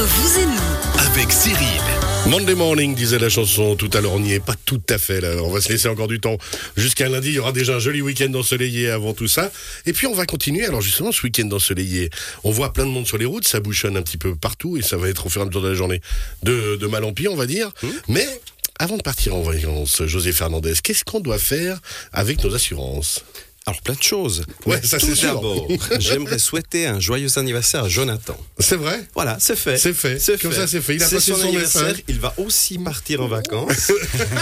Entre vous et nous, avec Cyril. Monday morning, disait la chanson. Tout à l'heure, on n'y est pas tout à fait là. On va se laisser encore du temps jusqu'à lundi. Il y aura déjà un joli week-end ensoleillé avant tout ça. Et puis, on va continuer. Alors, justement, ce week-end ensoleillé, on voit plein de monde sur les routes. Ça bouchonne un petit peu partout et ça va être au fur et à mesure de la journée de, de mal en pire, on va dire. Mais, avant de partir en vacances, José Fernandez, qu'est-ce qu'on doit faire avec nos assurances? Alors plein de choses. Ouais, ça, tout c'est d'abord, j'aimerais souhaiter un joyeux anniversaire à Jonathan. C'est vrai? Voilà, c'est fait. C'est fait. Comme ça, c'est fait. Il a C'est passé son anniversaire. Il va aussi partir en vacances.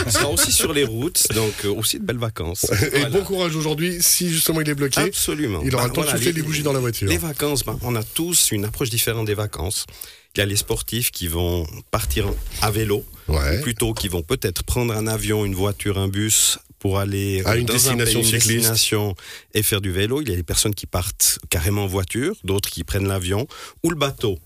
il sera aussi sur les routes, donc euh, aussi de belles vacances. Et Voilà. bon courage aujourd'hui, si justement il est bloqué. Absolument. Il aura Bah, le temps de souffler les bougies dans la voiture. Les vacances, bah, on a tous une approche différente des vacances. Il y a les sportifs qui vont partir à vélo, Ouais. ou plutôt qui vont peut-être prendre un avion, une voiture, un bus pour aller À euh, une dans destination un pays, une cycliste. destination et faire du vélo. Il y a des personnes qui partent carrément en voiture, d'autres qui prennent l'avion ou le bateau.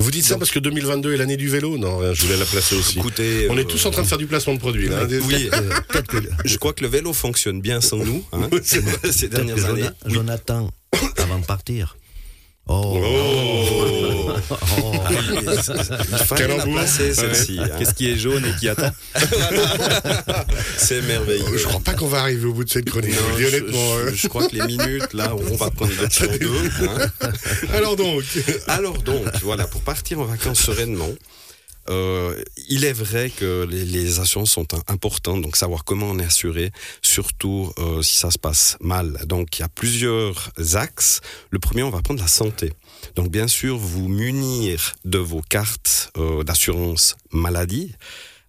Vous dites ça parce que 2022 est l'année du vélo Non, rien, je voulais la placer aussi. Écoutez, On est euh, tous en train de faire du placement de produits là. hein. Oui, je crois que le vélo fonctionne bien sans nous hein, ces dernières années. Jona- Jonathan, avant de partir. Oh, Oh Placer celle-ci. hein. Qu'est-ce qui est jaune et qui attend C'est merveilleux. Je crois pas qu'on va arriver au bout de cette chronique, Non, je vous le dis je, honnêtement. je- hein. je crois que les minutes, là, on va prendre de sur deux. hein. Alors donc, Alors donc, voilà, pour partir en vacances sereinement, euh, il est vrai que les, assurances sont importantes, donc savoir comment on est assuré, surtout euh, si ça se passe mal. Donc il y a plusieurs axes. Le premier, on va prendre la santé. Donc bien sûr, vous munir de vos cartes euh, d'assurance maladie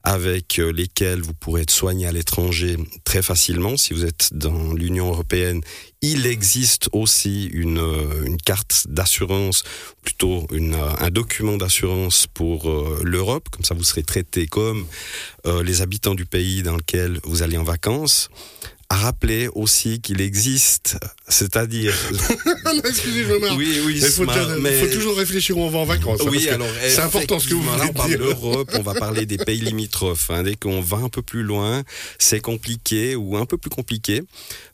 avec euh, lesquelles vous pourrez être soigné à l'étranger très facilement. Si vous êtes dans l'Union européenne, il existe aussi une, euh, carte d'assurance, plutôt euh, un document d'assurance pour l'Europe. Comme ça, vous serez traité comme les habitants du pays dans lequel vous allez en vacances. Rappeler aussi qu'il existe, c'est-à-dire... excusez, je me marre. oui, oui, Il faut, smart, mais- faut toujours réfléchir où on va en vacances. hein, oui, alors c'est important ce que vous effectivement, là, on parle d'Europe, on va parler des pays limitrophes. hein. Dès qu'on va un peu plus loin, c'est compliqué ou un peu plus compliqué.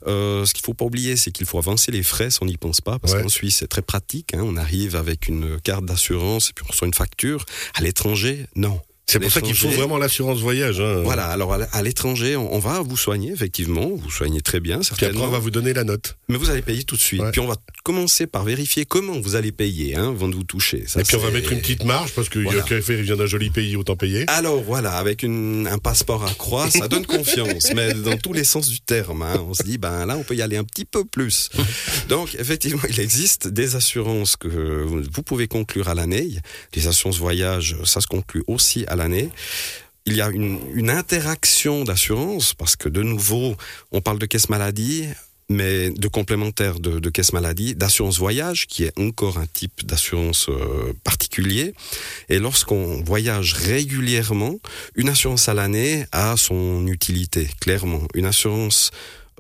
Euh, ce qu'il faut pas oublier, c'est qu'il faut avancer les frais si on n'y pense pas, parce Ouais. qu'en Suisse c'est très pratique. hein. On arrive avec une carte d'assurance et puis on reçoit une facture. À l'étranger, non. C'est pour ça qu'il faut vraiment l'assurance voyage. hein. Voilà, alors à l'étranger, on va vous soigner, effectivement, vous soignez très bien, Puis après, certainement. on va vous donner la note. Mais vous allez payer tout de suite. Ouais. Puis on va commencer par vérifier comment vous allez payer hein, avant de vous toucher. Ça, Et puis on va mettre une petite marge parce que Voilà. Il vient d'un joli pays, autant payer. Alors voilà, avec une- un passeport à croix, ça donne confiance, mais dans tous les sens du terme. hein. on se dit, ben là, on peut y aller un petit peu plus. Donc effectivement, il existe des assurances que vous pouvez conclure à l'année. Les assurances voyage, ça se conclut aussi à Il y a une, interaction d'assurance parce que de nouveau, on parle de caisse maladie. Mais de complémentaire de, de caisse maladie, d'assurance voyage, qui est encore un type d'assurance euh, particulier. Et lorsqu'on voyage régulièrement, une assurance à l'année a son utilité, clairement. Une assurance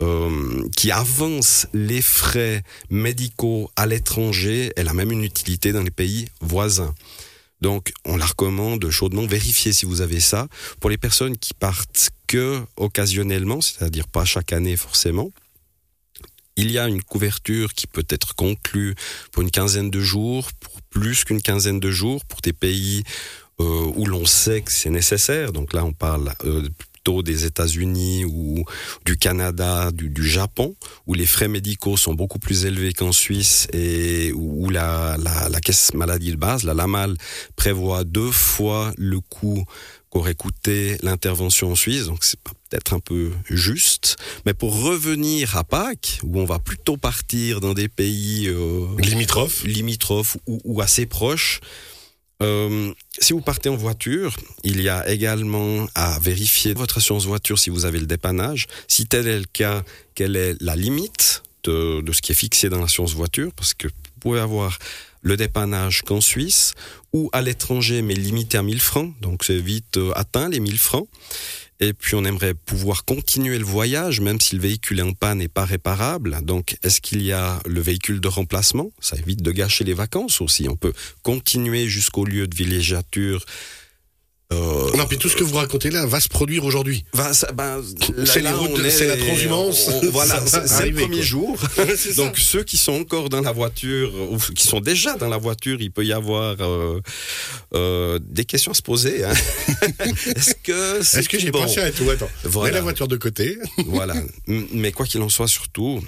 euh, qui avance les frais médicaux à l'étranger, elle a même une utilité dans les pays voisins. Donc, on la recommande chaudement. Vérifiez si vous avez ça. Pour les personnes qui partent que occasionnellement, c'est-à-dire pas chaque année forcément, il y a une couverture qui peut être conclue pour une quinzaine de jours, pour plus qu'une quinzaine de jours, pour des pays euh, où l'on sait que c'est nécessaire. Donc là, on parle euh, plutôt des États-Unis ou du Canada, du, du Japon, où les frais médicaux sont beaucoup plus élevés qu'en Suisse et où la, la, la caisse maladie de base, la LAMAL, prévoit deux fois le coût qu'aurait coûté l'intervention en Suisse. Donc c'est peut-être un peu juste. Mais pour revenir à Pâques, où on va plutôt partir dans des pays euh, Limitrophe. limitrophes ou, ou assez proches. Euh, si vous partez en voiture, il y a également à vérifier votre assurance voiture si vous avez le dépannage. Si tel est le cas, quelle est la limite de, de ce qui est fixé dans l'assurance voiture? Parce que pouvez avoir le dépannage qu'en Suisse ou à l'étranger, mais limité à 1000 francs. Donc c'est vite euh, atteint les 1000 francs. Et puis on aimerait pouvoir continuer le voyage, même si le véhicule est en panne et pas réparable. Donc est-ce qu'il y a le véhicule de remplacement? Ça évite de gâcher les vacances aussi. On peut continuer jusqu'au lieu de villégiature Euh, Non, puis tout ce que vous racontez là va se produire aujourd'hui. ben, là- C'est on est- la transhumance. on- voilà, Ça va c'est le premier quoi. jour. Ça. Donc ceux qui sont encore dans la voiture ou qui sont déjà dans la voiture, il peut y avoir euh, euh, des questions à se poser. hein. Est-ce que c'est Est-ce que tout j'ai bon? pensé à tout Attends, Voilà. mets la voiture de côté. Voilà. Mais quoi qu'il en soit, surtout,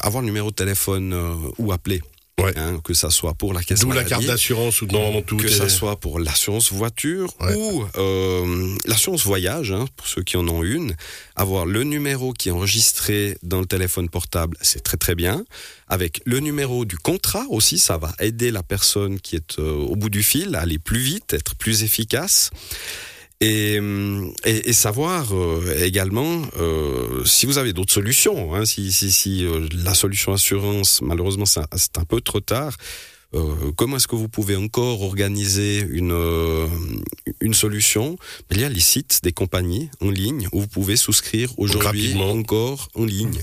avoir le numéro de téléphone ou appeler. Ouais. Hein, que ça soit pour la caisse D'où la maladie, carte d'assurance ou non, tout. que est- ça soit pour l'assurance voiture Ouais. ou euh, l'assurance voyage, hein, pour ceux qui en ont une, avoir le numéro qui est enregistré dans le téléphone portable, c'est très très bien. Avec le numéro du contrat aussi, ça va aider la personne qui est euh, au bout du fil à aller plus vite, être plus efficace. Et, et, et savoir euh, également euh, si vous avez d'autres solutions. Hein, si si, si euh, la solution assurance, malheureusement, c'est un peu trop tard. Euh, comment est-ce que vous pouvez encore organiser une, euh, une solution? Il y a les sites des compagnies en ligne où vous pouvez souscrire aujourd'hui encore en ligne.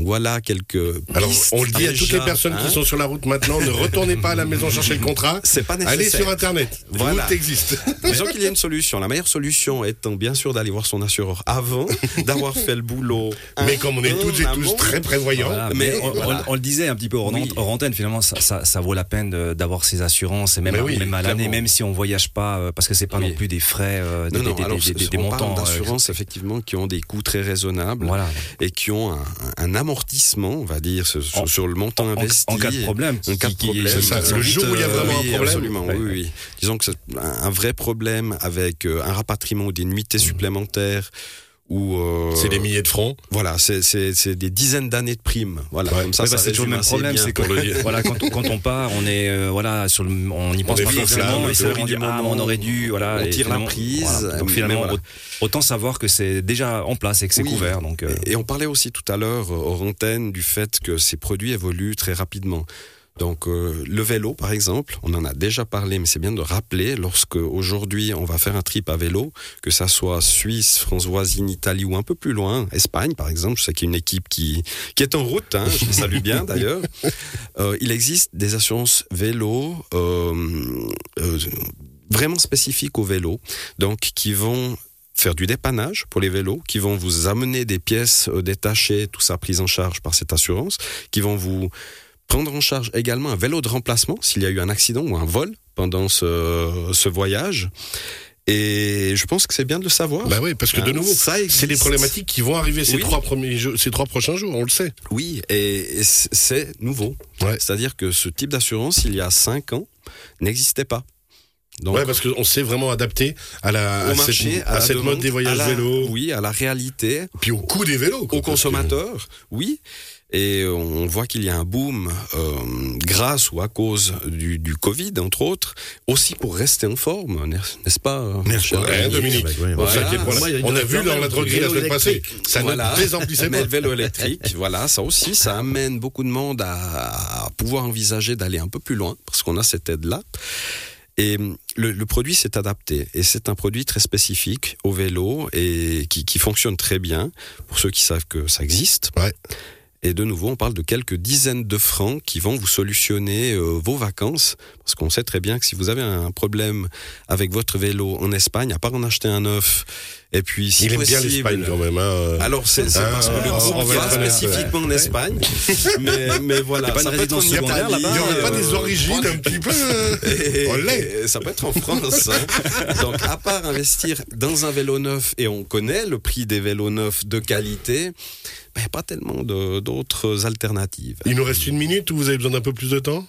Voilà quelques Alors, pistes on le dit à toutes les personnes hein. qui sont sur la route maintenant, ne retournez pas à la maison chercher le contrat. C'est pas nécessaire. Allez sur Internet. Voilà. Route existe. Disons qu'il y a une solution. La meilleure solution étant bien sûr d'aller voir son assureur avant d'avoir fait le boulot. Mais comme on est toutes et en tous très prévoyants, Voilà, mais mais on, voilà. on- on le disait un petit peu hors, Oui. hors antenne, finalement, ça, ça, ça vaut la peine d'avoir ces assurances, et même, oui, même à l'année, même si on voyage pas, euh, parce que c'est pas Oui. non plus des frais, euh, des, Non, non, des- alors, des- des- ce- des on montants. parle euh, d'assurance effectivement qui ont des coûts très raisonnables Voilà. et qui ont un, un amortissement, on va dire, sur, sur- En- sur le montant En, investi. en cas de problème. En cas de problème, C'est ça, le jour où il y a vraiment un oui, problème. Absolument, Ouais. oui, oui. Disons que c'est un un vrai problème avec euh, un rapatriement ou des nuitées supplémentaires ou euh, c'est des milliers de francs. voilà, c'est c'est c'est des dizaines d'années de primes. Voilà, Ouais. comme ça, Ouais, ça bah, c'est toujours le même problème, c'est que voilà, quand, on, quand on part, on est euh, voilà sur le, on y pense est pas forcément, et du ah, on aurait dû, voilà, on et tire la prise, voilà. Donc finalement, voilà. autant savoir que c'est déjà en place et que c'est Oui. couvert. Donc euh, Et on parlait aussi tout à l'heure, euh, hors antenne, du fait que ces produits évoluent très rapidement. Donc euh, le vélo, par exemple, on en a déjà parlé, mais c'est bien de rappeler, lorsque aujourd'hui on va faire un trip à vélo, que ça soit Suisse, France voisine, Italie ou un peu plus loin, Espagne par exemple, je sais qu'il y a une équipe qui, qui est en route, hein, je les salue bien d'ailleurs, Euh, il existe des assurances vélo euh, vraiment spécifiques au vélo, donc qui vont faire du dépannage pour les vélos, qui vont vous amener des pièces détachées, tout ça pris en charge par cette assurance, qui vont vous prendre en charge également un vélo de remplacement s'il y a eu un accident ou un vol pendant ce, ce voyage. Et je pense que c'est bien de le savoir. Bah oui, parce que de Hein, nouveau, c'est des problématiques qui vont arriver ces Oui. trois premiers ces trois prochains jours, on le sait. Oui, et, c'est nouveau. Ouais. C'est-à-dire que ce type d'assurance, il y a cinq ans, n'existait pas. Donc, ouais, parce qu'on s'est vraiment adapté à la au à marché, cette, à, à la cette demande, mode des voyages la- vélo, Oui, à la réalité, puis au coût des vélos, quoi, aux consommateurs, oui. Et on voit qu'il y a un boom euh, grâce ou à cause du, du Covid, entre autres, aussi pour rester en forme, n'est- n'est-ce pas mon cher Ouais, Dominique? Ouais, Voilà. on a vu dans la droguerie la semaine passée, ça Voilà. ne désemplissait Mais pas. le vélo électrique, voilà, ça aussi, ça amène beaucoup de monde à, à pouvoir envisager d'aller un peu plus loin, parce qu'on a cette aide-là. Et le, le produit s'est adapté, et c'est un produit très spécifique au vélo et qui, qui fonctionne très bien pour ceux qui savent que ça existe. Ouais. Et de nouveau, on parle de quelques dizaines de francs qui vont vous solutionner euh, vos vacances. Parce qu'on sait très bien que si vous avez un problème avec votre vélo en Espagne, à part en acheter un neuf, et puis si Il aime bien l'Espagne quand même. Hein. alors c'est Ah, parce que le groupe va spécifiquement en Espagne, mais, mais voilà. Pas ça peut être résidence en Italie, Il n'y aurait pas euh, des origines un petit peu euh, et ça peut être en France. hein. Donc, à part investir dans un vélo neuf, et on connaît le prix des vélos neufs de qualité, il n'y a pas tellement d'autres alternatives. Il nous reste une minute ou vous avez besoin d'un peu plus de temps?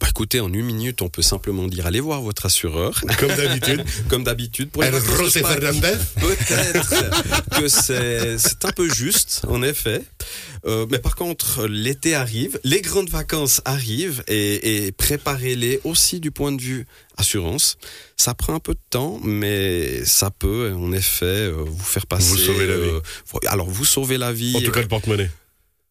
Bah, écoutez, en une minute, on peut simplement dire allez voir votre assureur, Comme d'habitude. comme d'habitude. Pour José Fernandez Peut-être que c'est c'est un peu juste, en effet. Euh, mais par contre, l'été arrive, les grandes vacances arrivent et, et préparez-les aussi du point de vue assurance. Ça prend un peu de temps, mais ça peut en effet euh, vous faire passer. Vous sauver la vie. euh, alors vous sauvez la vie En tout cas, le porte-monnaie.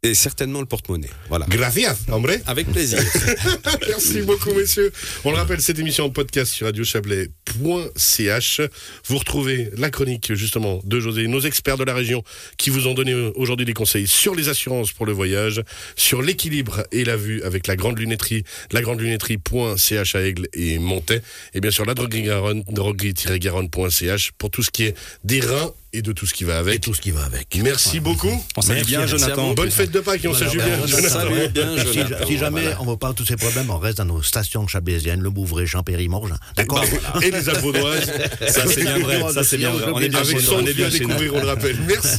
et certainement le porte-monnaie. Voilà. Gracias, hombre. Avec plaisir. Merci beaucoup, messieurs. On le rappelle, cette émission en podcast sur radiochablais.ch. Vous retrouvez la chronique justement de José, nos experts de la région qui vous ont donné aujourd'hui des conseils sur les assurances pour le voyage, sur l'équilibre et la vue avec la grande lunetterie, la grande lunetterie.ch à Aigle et Montais, et bien sûr la droguerie Garonne, droguerie-garonne.ch pour tout ce qui est des reins et de tout ce qui va Et avec. tout ce qui va avec. Merci beaucoup. On salue Merci, bien, Jonathan. Bonne fête de Pâques et on ben, bien. on Jonathan. Bien, Si, Jonathan. si jamais Voilà. on ne veut pas tous ces problèmes, on reste dans nos stations chablaisiennes, le Bouvray, Champéry, Morges. D'accord Et les Alvaudoises. Ça, c'est bien vrai. Ça, c'est bien vrai. On est bien chez nous, on est bien découvrir, on le rappelle. Merci.